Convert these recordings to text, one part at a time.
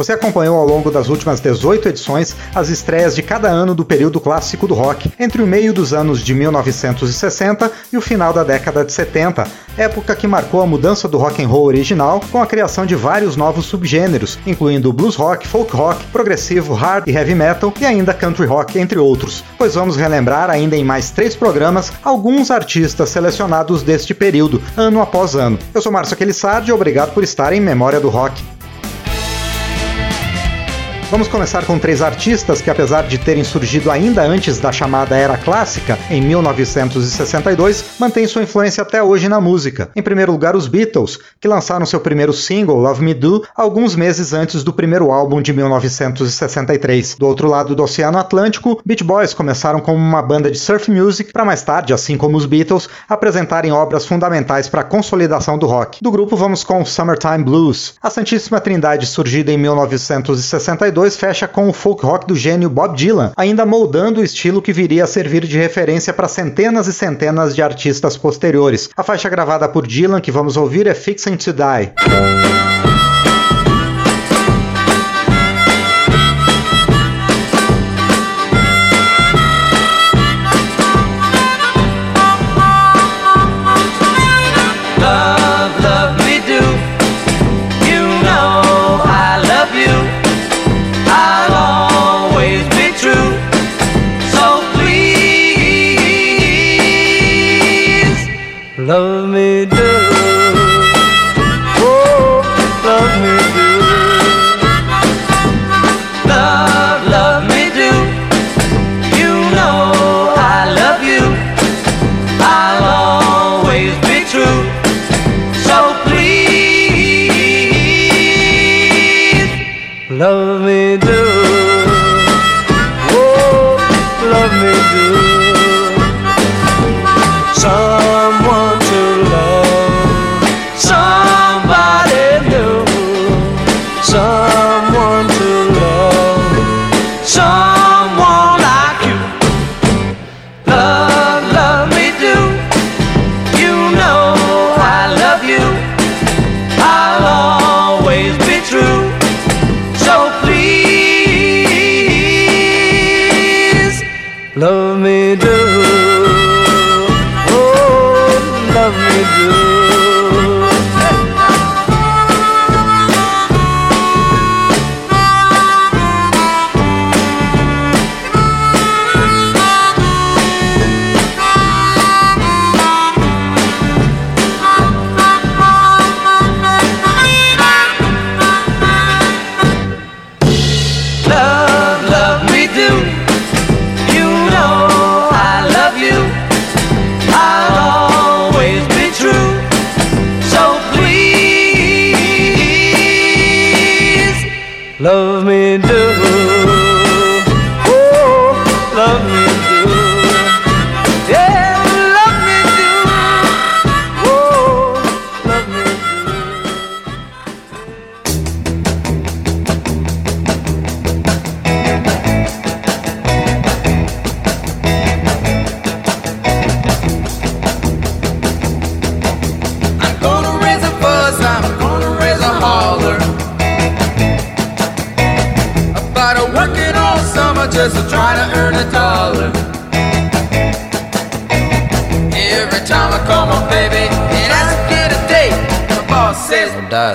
Você acompanhou ao longo das últimas 18 edições as estreias de cada ano do período clássico do rock, entre o meio dos anos de 1960 e o final da década de 70, época que marcou a mudança do rock and roll original com a criação de vários novos subgêneros, incluindo blues rock, folk rock, progressivo, hard e heavy metal e ainda country rock, entre outros. Pois vamos relembrar ainda em mais três programas alguns artistas selecionados deste período, ano após ano. Eu sou Márcio Aquilissardi e obrigado por estar em Memória do Rock. Vamos começar com três artistas que, apesar de terem surgido ainda antes da chamada Era Clássica, em 1962, mantêm sua influência até hoje na música. Em primeiro lugar, os Beatles, que lançaram seu primeiro single, Love Me Do, alguns meses antes do primeiro álbum de 1963. Do outro lado do Oceano Atlântico, Beach Boys começaram como uma banda de surf music, para mais tarde, assim como os Beatles, apresentarem obras fundamentais para a consolidação do rock. Do grupo, vamos com Summertime Blues. A Santíssima Trindade, surgida em 1962, 2002 fecha com o folk rock do gênio Bob Dylan, ainda moldando o estilo que viria a servir de referência para centenas e centenas de artistas posteriores. A faixa gravada por Dylan que vamos ouvir é Fixing to Die.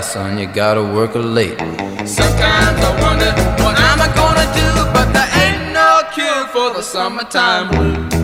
Son, you gotta work late. Sometimes I wonder what I'm gonna do, but there ain't no cure for the summertime blues.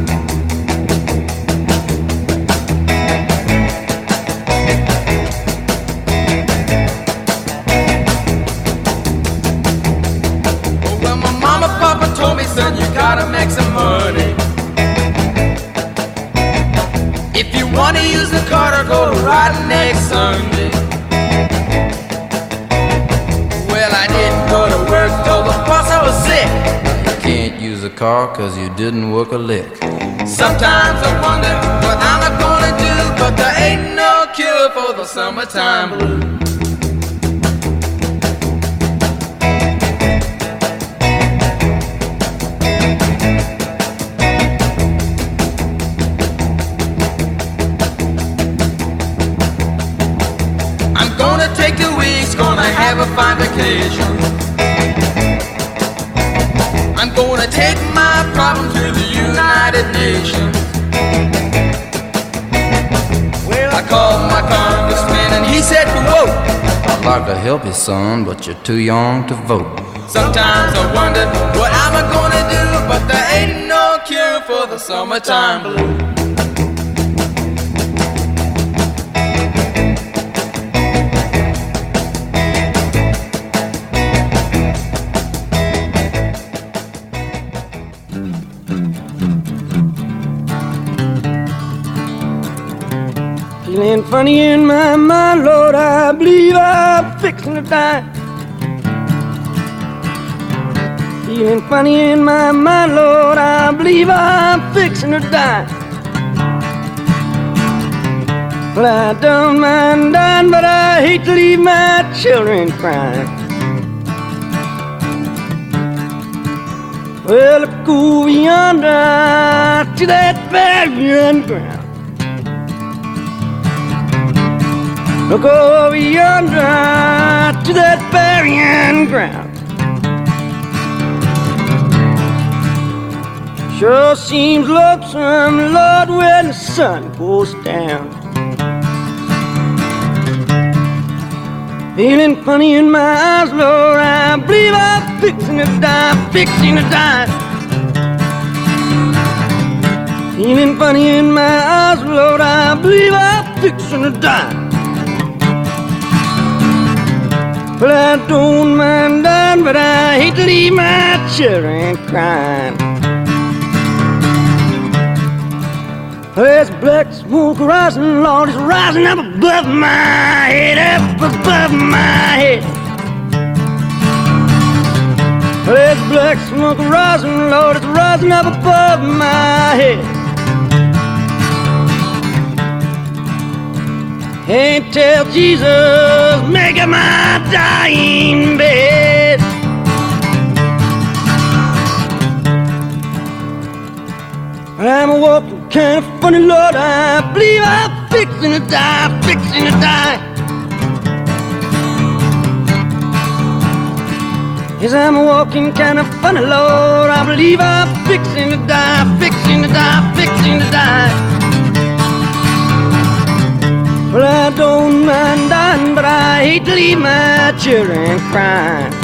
Cause you didn't work a lick. Sometimes I wonder what I'm gonna do, but there ain't no cure for the summertime blues. I'm gonna take a week's gonna have a fine vacation. Help you, son, but you're too young to vote. Sometimes I wonder what I'm gonna do, but there ain't no cure for the summertime blues. Feeling funny in my mind, Lord, I believe I'm fixing to die. Feeling funny in my mind, Lord, I believe I'm fixing to die. Well, I don't mind dying, but I hate to leave my children crying. Well, look over yonder to that barren ground. Look over yonder to that burying ground. Sure seems lonesome, Lord, when the sun goes down. Feeling funny in my eyes, Lord, I believe I'm fixing to die, fixing to die. Feeling funny in my eyes, Lord, I believe I'm fixing to die. Well, I don't mind dying, but I hate to leave my children crying. There's black smoke rising, Lord, it's rising up above my head, up above my head. There's black smoke rising, Lord, it's rising up above my head. Can't tell Jesus, making my dying bed. I'm a walking kind of funny, Lord. I believe I'm fixing to die, fixing to die. Yes, I'm a walking kind of funny, Lord. I believe I'm fixing to die, fixing to die, fixing to die. Well, I don't mind dying, but I hate to leave my children crying.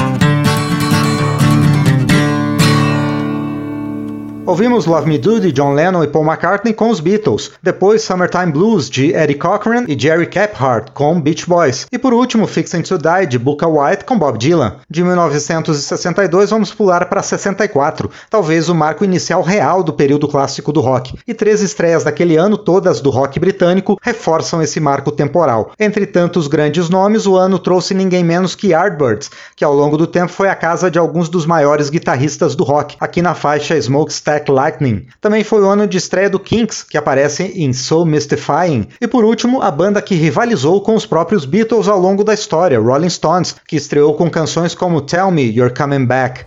Ouvimos Love Me Do de John Lennon e Paul McCartney com os Beatles, depois Summertime Blues de Eddie Cochran e Jerry Caphart com Beach Boys, e por último Fixing to Die de Booker White com Bob Dylan. De 1962 vamos pular para 64, talvez o marco inicial real do período clássico do rock, e três estreias daquele ano, todas do rock britânico, reforçam esse marco temporal. Entre tantos grandes nomes, o ano trouxe ninguém menos que Yardbirds, que ao longo do tempo foi a casa de alguns dos maiores guitarristas do rock, aqui na faixa Smokestack Lightning. Também foi o ano de estreia do Kinks, que aparece em So Mystifying. E por último, a banda que rivalizou com os próprios Beatles ao longo da história, Rolling Stones, que estreou com canções como Tell Me You're Coming Back.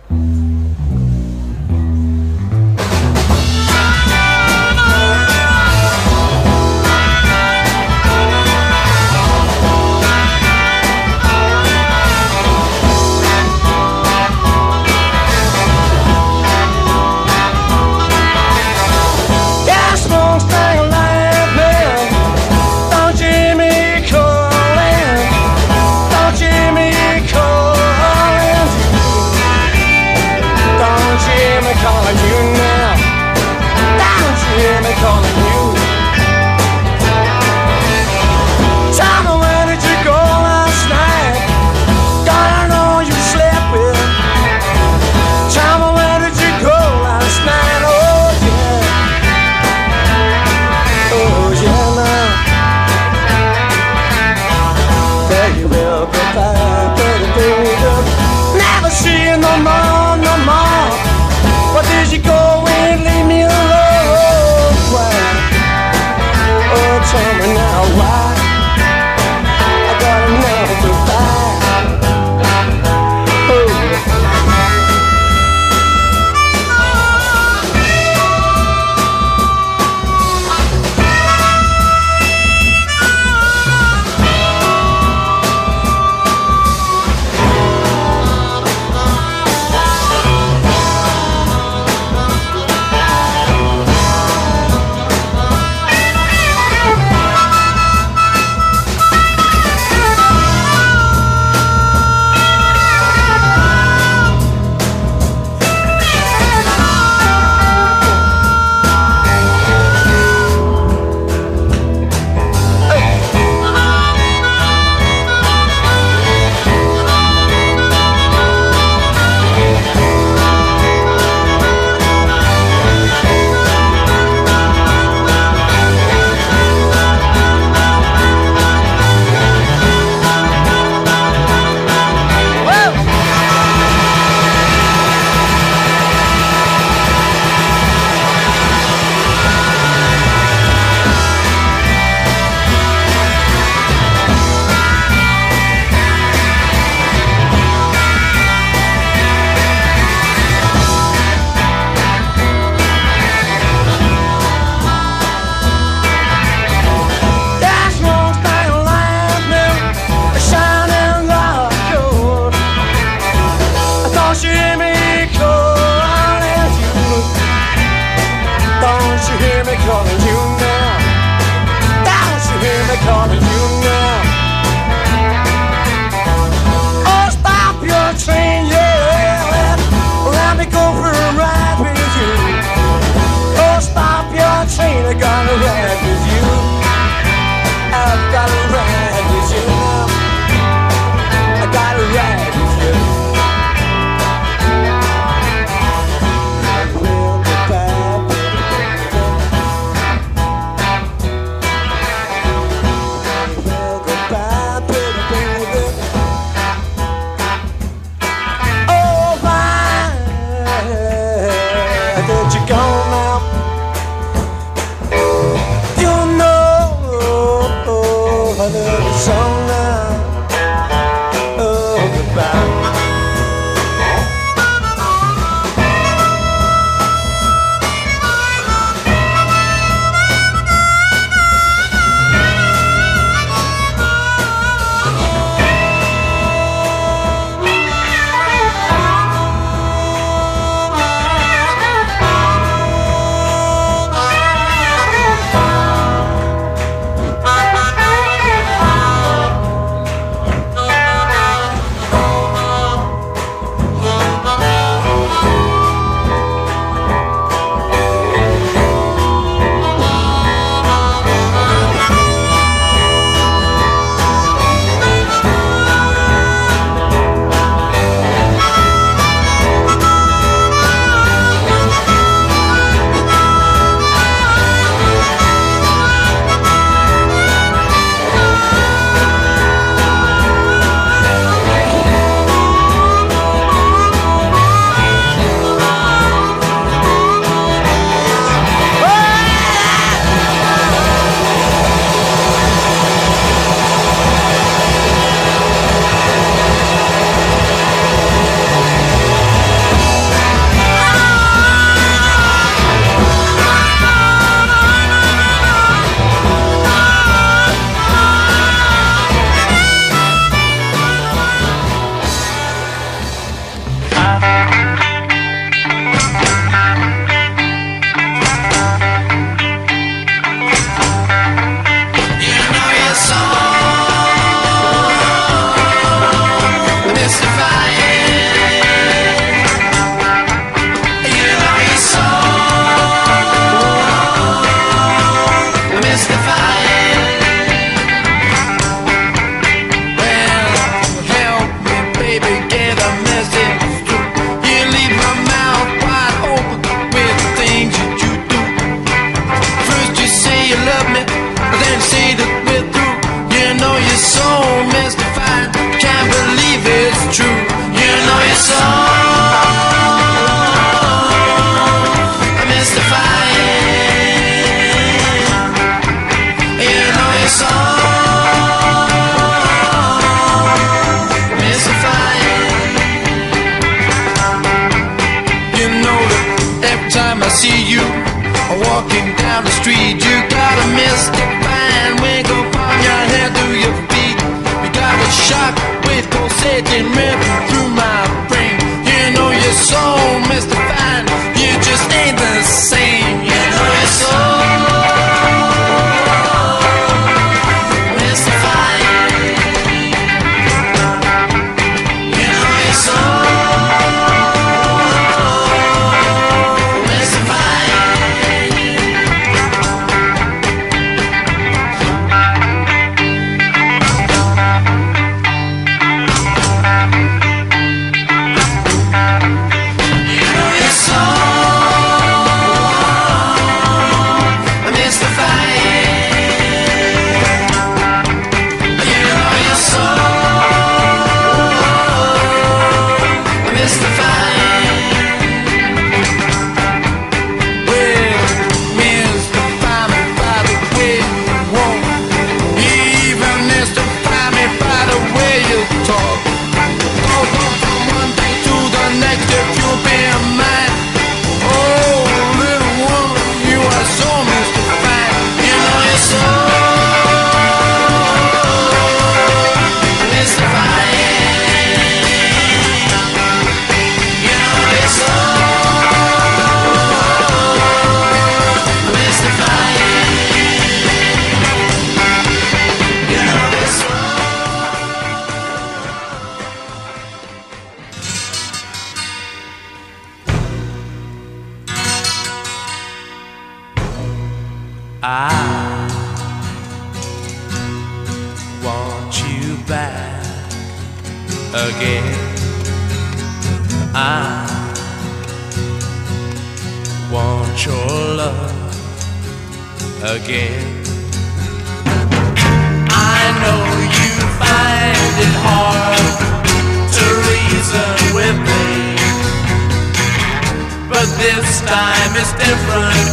But this time it's different.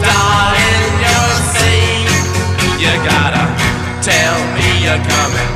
Darling, you're saying you gotta tell me you're coming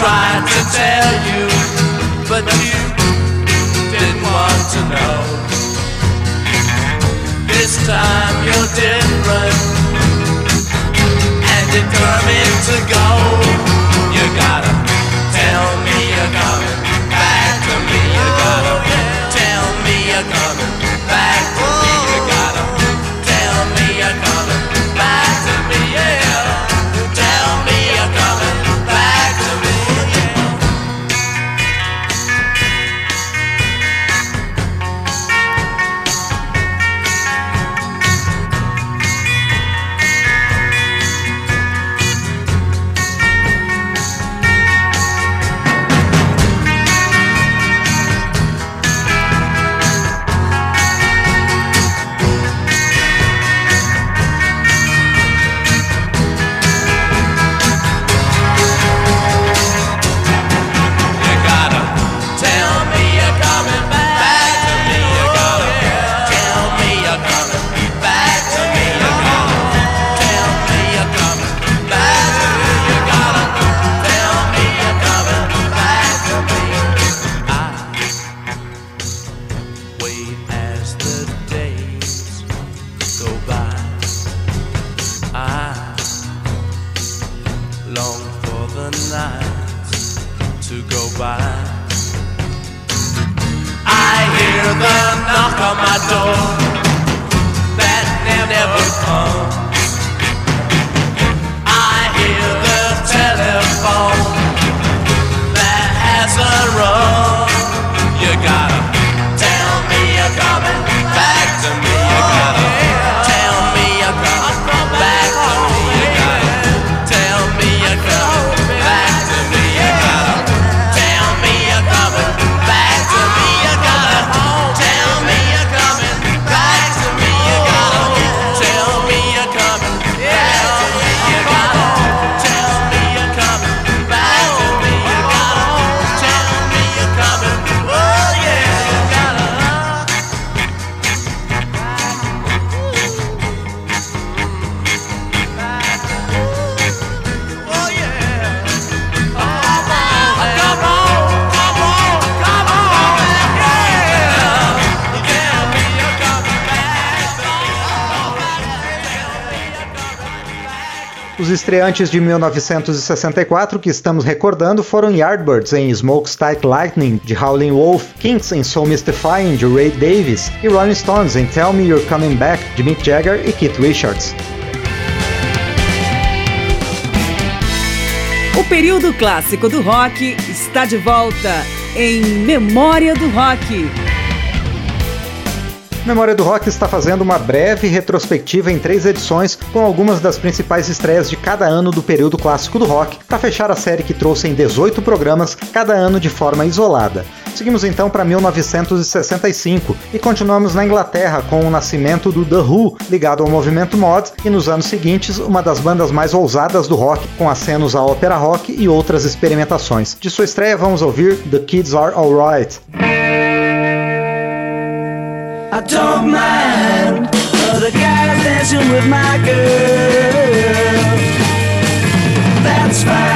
tried to tell you, but you didn't want to know. This time you're different and determined to go. You gotta tell me you're coming estreantes de 1964 que estamos recordando foram Yardbirds em Smokestack Lightning, de Howlin' Wolf, Kinks em Soul Mystifying, de Ray Davis, e Rolling Stones em Tell Me You're Coming Back, de Mick Jagger e Keith Richards. O período clássico do rock está de volta em Memória do Rock. Memória do Rock está fazendo uma breve retrospectiva em três edições com algumas das principais estreias de cada ano do período clássico do rock, para fechar a série que trouxe em 18 programas, cada ano de forma isolada. Seguimos então para 1965 e continuamos na Inglaterra com o nascimento do The Who, ligado ao movimento mod, e nos anos seguintes, uma das bandas mais ousadas do rock, com acenos à ópera rock e outras experimentações. De sua estreia, vamos ouvir The Kids Are Alright. I don't mind other guys dancing with my girl. That's fine.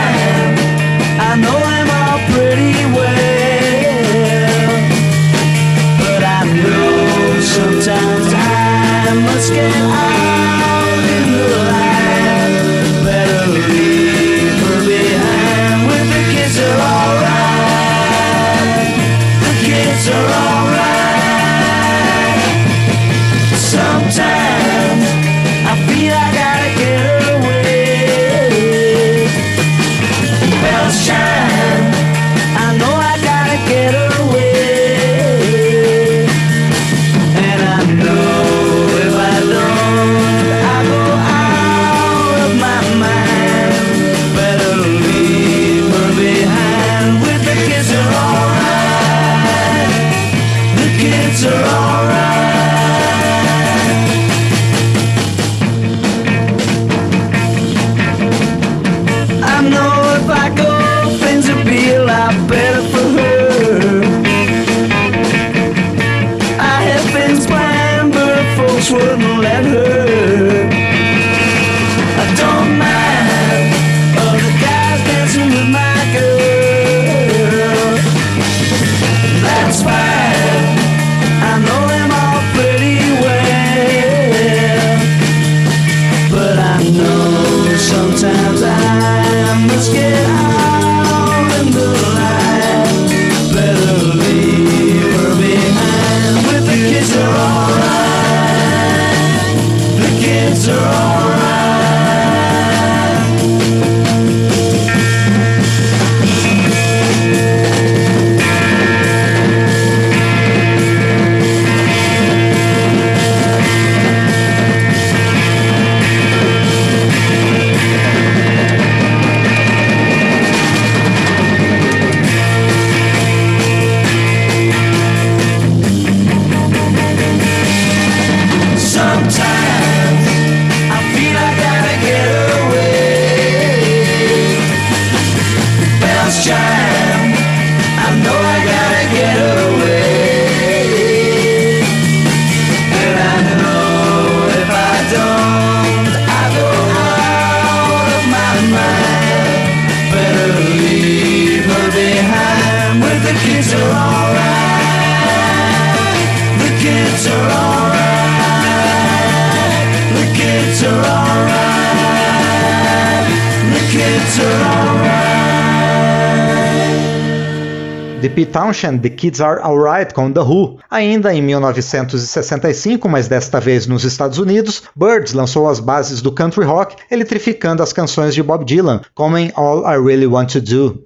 The Pete Townshend, The Kids Are Alright com The Who. Ainda em 1965, mas desta vez nos Estados Unidos, Birds lançou as bases do country rock, eletrificando as canções de Bob Dylan, como em All I Really Want to Do.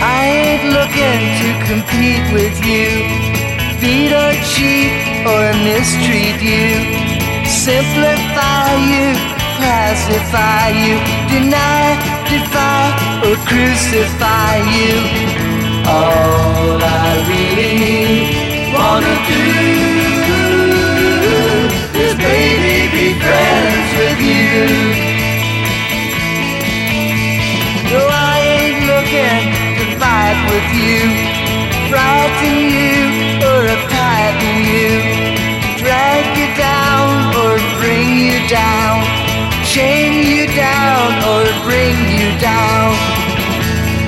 I simplify you, classify you, deny, defy or crucify you. All I really wanna do is baby be friends with you. No, I ain't looking to fight with you, frighten you or uptighten you, down, chain you down or bring you down.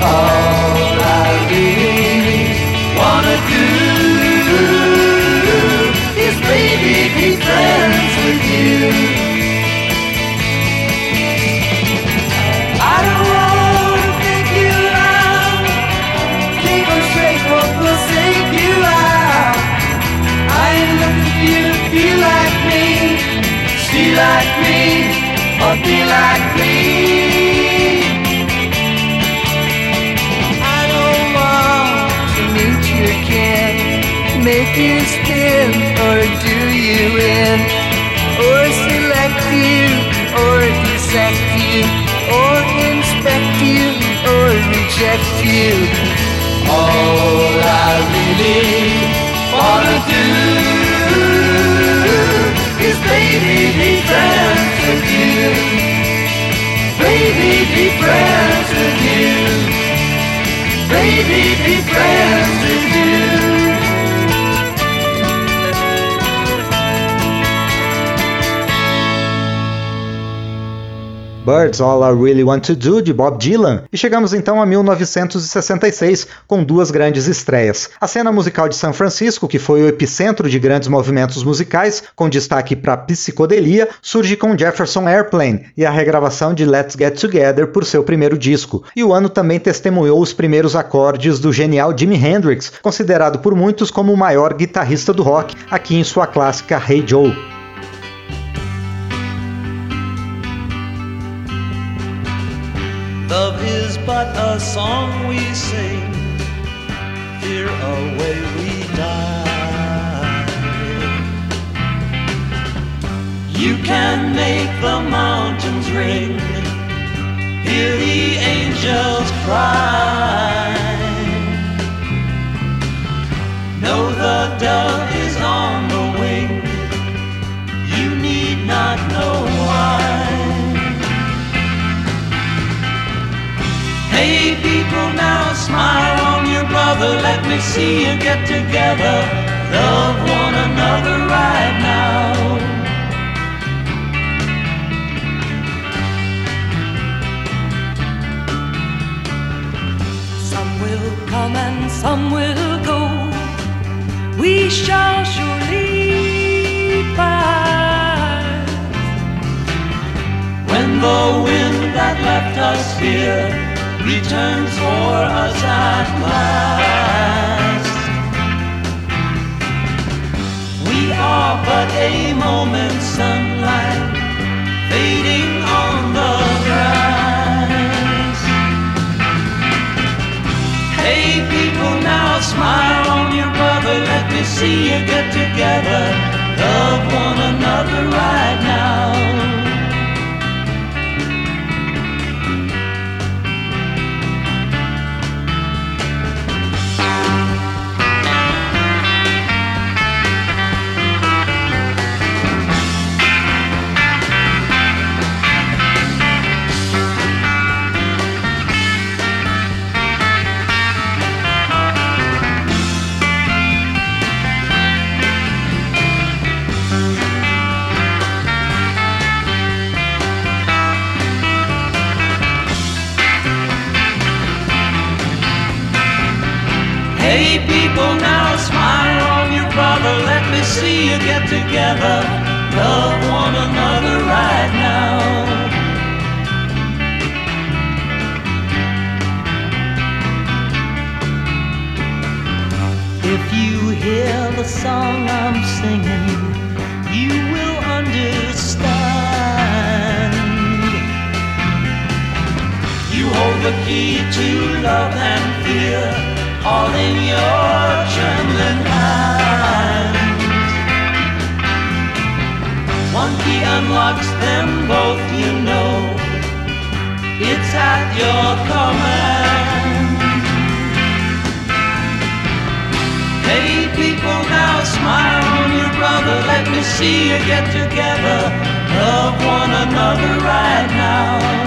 All like me, or be like me. I don't want to meet your kin, make you spin or do you in, or select you or dissect you, or inspect you or reject you. All I really wanna do be friends with you, baby be friends Birds All I Really Want to Do, de Bob Dylan, e chegamos então a 1966, com duas grandes estreias. A cena musical de São Francisco, que foi o epicentro de grandes movimentos musicais, com destaque para psicodelia, surge com Jefferson Airplane e a regravação de Let's Get Together por seu primeiro disco. E o ano também testemunhou os primeiros acordes do genial Jimi Hendrix, considerado por muitos como o maior guitarrista do rock, aqui em sua clássica Hey Joe. Love is but a song we sing, fear away we die. You can make the mountains ring, hear the angels cry. Know the dove is on the wing, you need not know why. Hey people now smile on your brother Let me see you get together Love one another right now Some will come and some will go. We shall surely pass. When the wind that left us here Returns for us at last. We are but a moment's sunlight Fading on the grass. Hey people now smile on your brother. Let me see you get together. Love one another right now see you get together. Love one another right now. If you hear the song I'm singing, you will understand. You hold the key to love and fear, all in your trembling hand. monkey unlocks them both, you know. It's at your command. Hey, people, now smile on your brother. Let me see you get together. Love one another right now.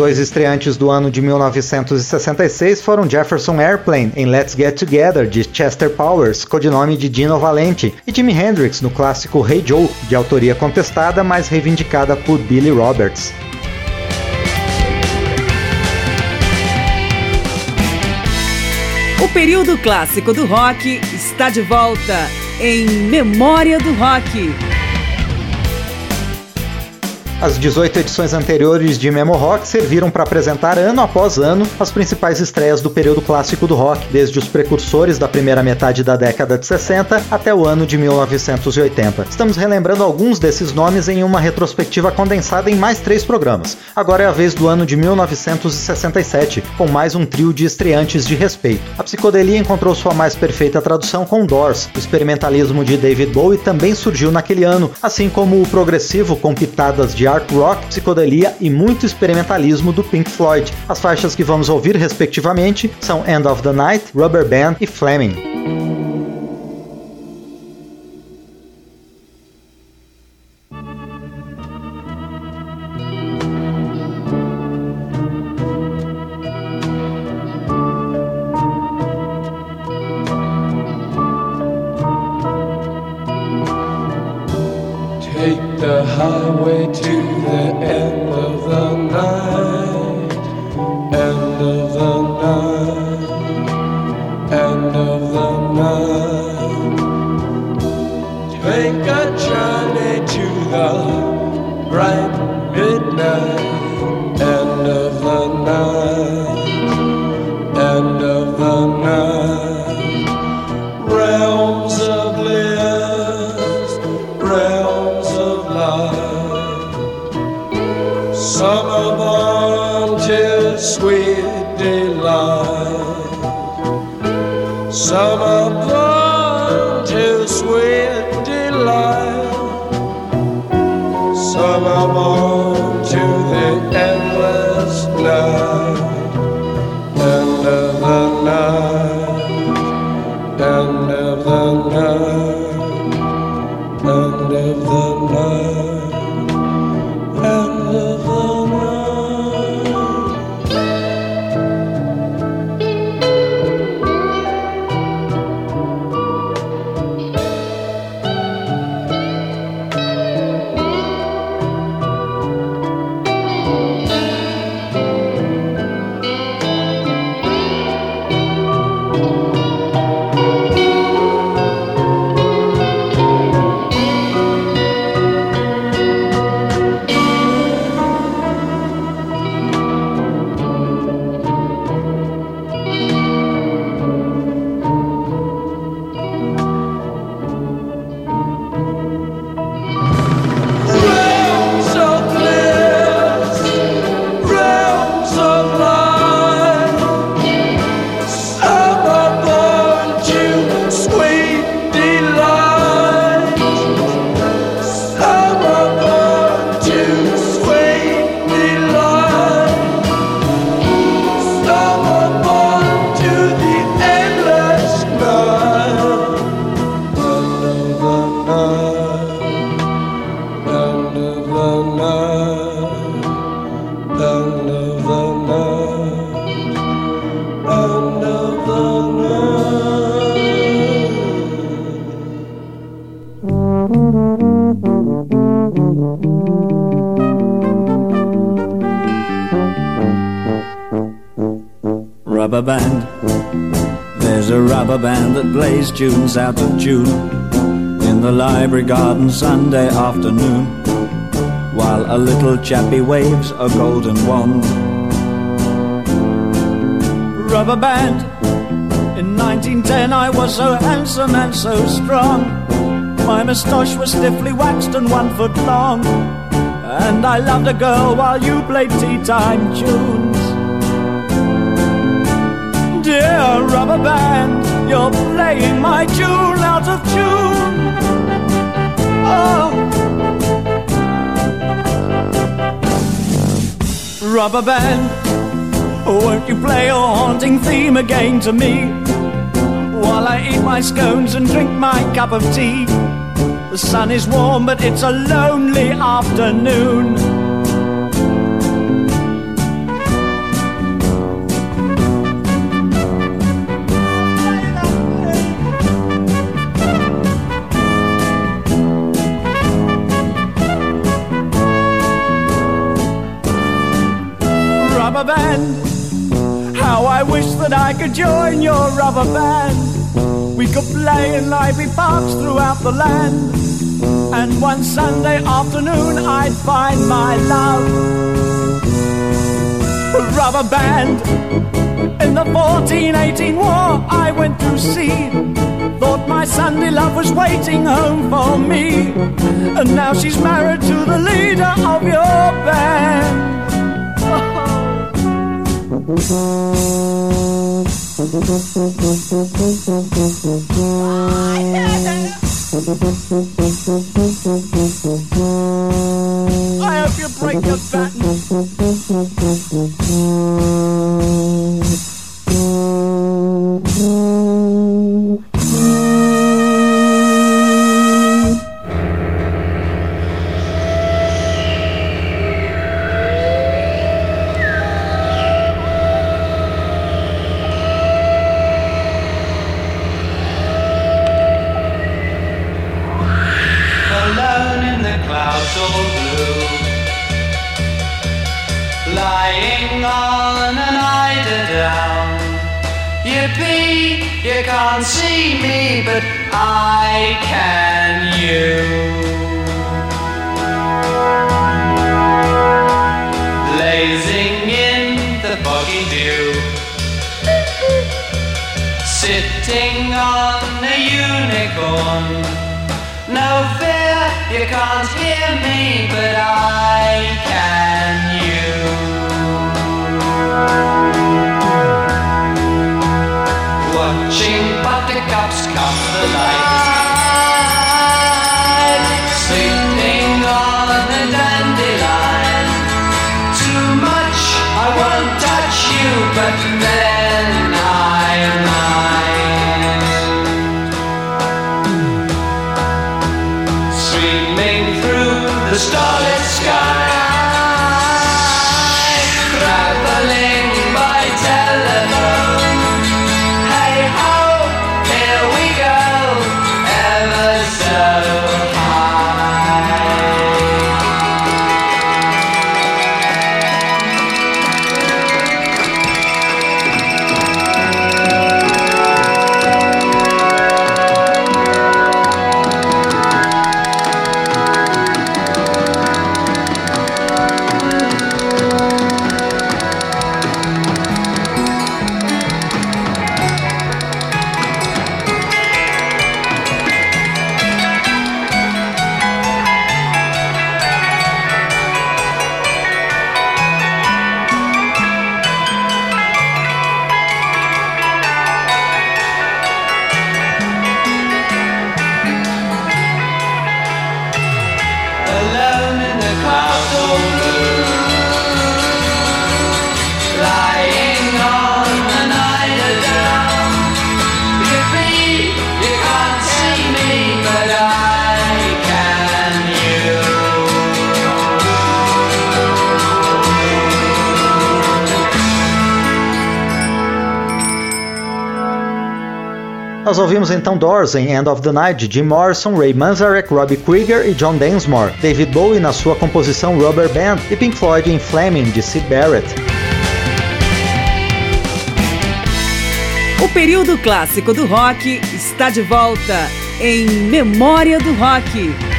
dois estreantes do ano de 1966 foram Jefferson Airplane em Let's Get Together de Chester Powers, codinome de Dino Valente, e Jimi Hendrix no clássico Hey Joe, de autoria contestada mas reivindicada por Billy Roberts. O período clássico do rock está de volta em Memória do Rock. As 18 edições anteriores de Memo Rock serviram para apresentar ano após ano as principais estreias do período clássico do rock, desde os precursores da primeira metade da década de 60 até o ano de 1980. Estamos relembrando alguns desses nomes em uma retrospectiva condensada em mais três programas. Agora é a vez do ano de 1967, com mais um trio de estreantes de respeito. A psicodelia encontrou sua mais perfeita tradução com Doors. O experimentalismo de David Bowie também surgiu naquele ano, assim como o progressivo com pitadas de art rock, psicodelia e muito experimentalismo do Pink Floyd. As faixas que vamos ouvir, respectivamente, são End of the Night, Rubber Band e Fleming. Tunes out of tune in the library garden Sunday afternoon while a little chappie waves a golden wand. Rubber band. In 1910 I was so handsome and so strong. My moustache was stiffly waxed and one foot long. And I loved a girl while you played tea time tunes. Dear rubber band, you're playing my tune out of tune. Oh. Rubber band, won't you play your haunting theme again to me? While I eat my scones and drink my cup of tea. The sun is warm, but it's a lonely afternoon. That I could join your rubber band. We could play in lively parks throughout the land And one Sunday afternoon, I'd find my love. Rubber band. In the 1418 war, I went to sea. Thought my Sunday love was waiting home for me. And now she's married to the leader of your band. I hope you break your back. Ouvimos então Doors em End of the Night Jim Morrison, Ray Manzarek, Robbie Krieger e John Densmore, David Bowie na sua composição Rubber Band e Pink Floyd em Flaming de Sid Barrett. O período clássico do rock está de volta em Memória do Rock.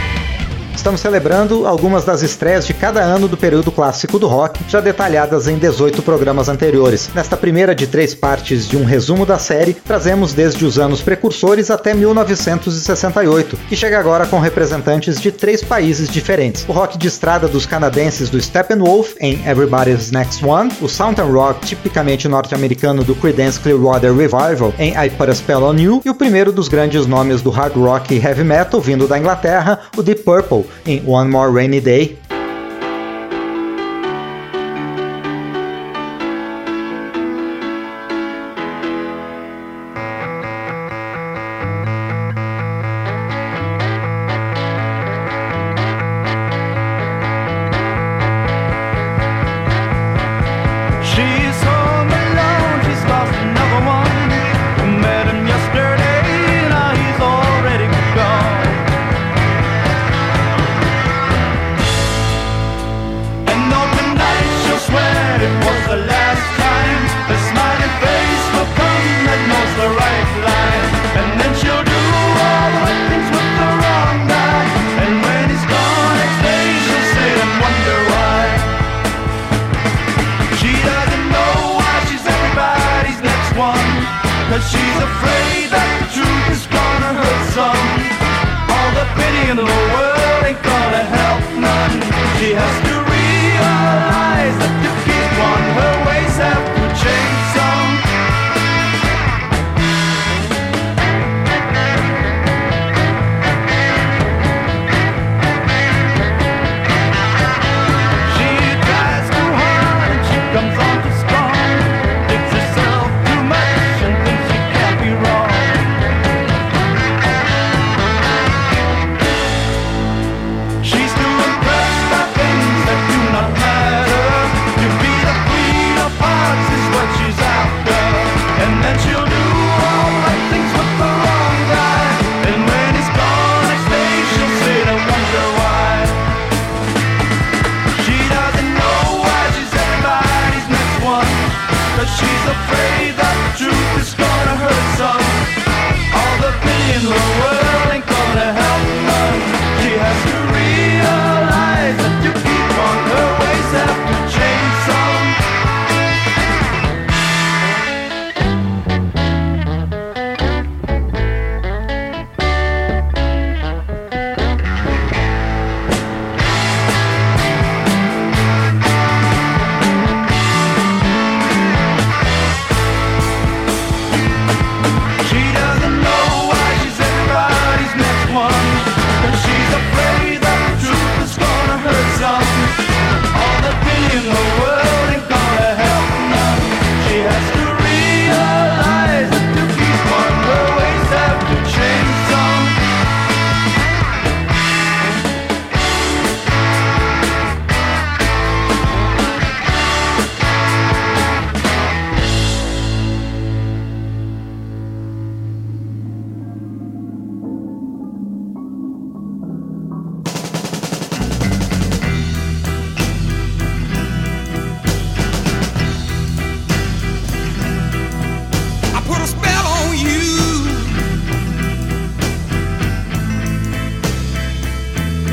Estamos celebrando algumas das estreias de cada ano do período clássico do rock, já detalhadas em 18 programas anteriores. Nesta primeira de três partes de um resumo da série, trazemos desde os anos precursores até 1968, que chega agora com representantes de três países diferentes. O rock de estrada dos canadenses do Steppenwolf em Everybody's Next One, o Southern Rock tipicamente norte-americano do Creedence Clearwater Revival em I Put a Spell on You, e o primeiro dos grandes nomes do hard rock e heavy metal vindo da Inglaterra, o Deep Purple em One More Rainy Day.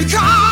call.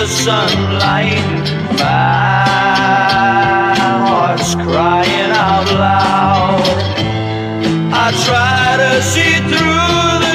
The sunlight. My heart's crying out loud. I try to see through the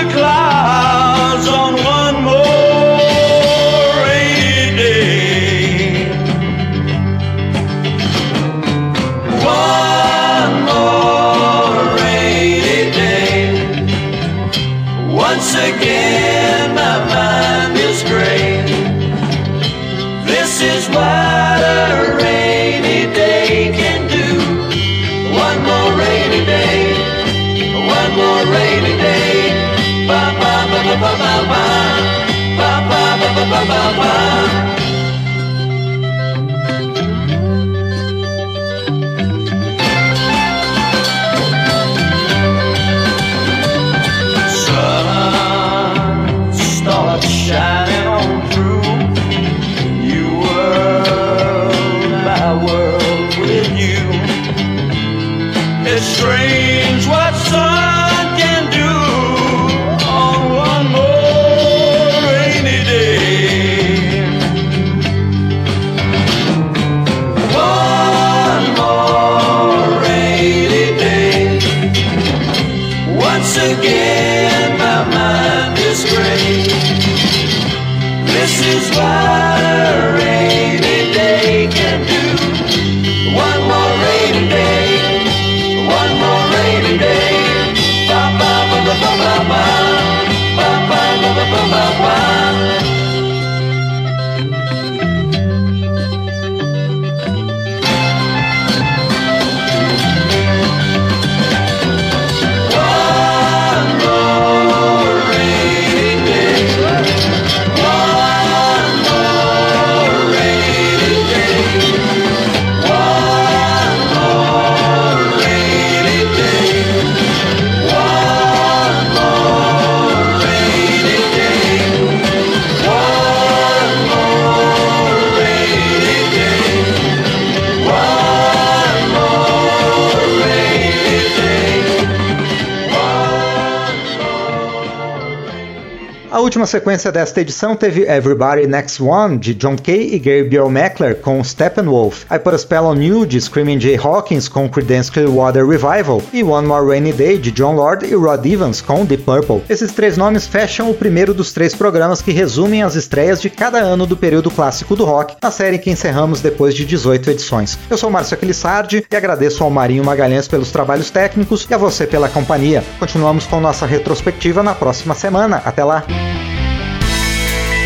A última sequência desta edição teve Everybody Next One, de John Kay e Gabriel Meckler, com Steppenwolf, I Put a Spell on You, de Screaming Jay Hawkins, com Creedence Clearwater Revival, e One More Rainy Day, de John Lord e Rod Evans, com Deep Purple. Esses três nomes fecham o primeiro dos três programas que resumem as estreias de cada ano do período clássico do rock, na série que encerramos depois de 18 edições. Eu sou Márcio Aquilissardi e agradeço ao Marinho Magalhães pelos trabalhos técnicos e a você pela companhia. Continuamos com nossa retrospectiva na próxima semana. Até lá!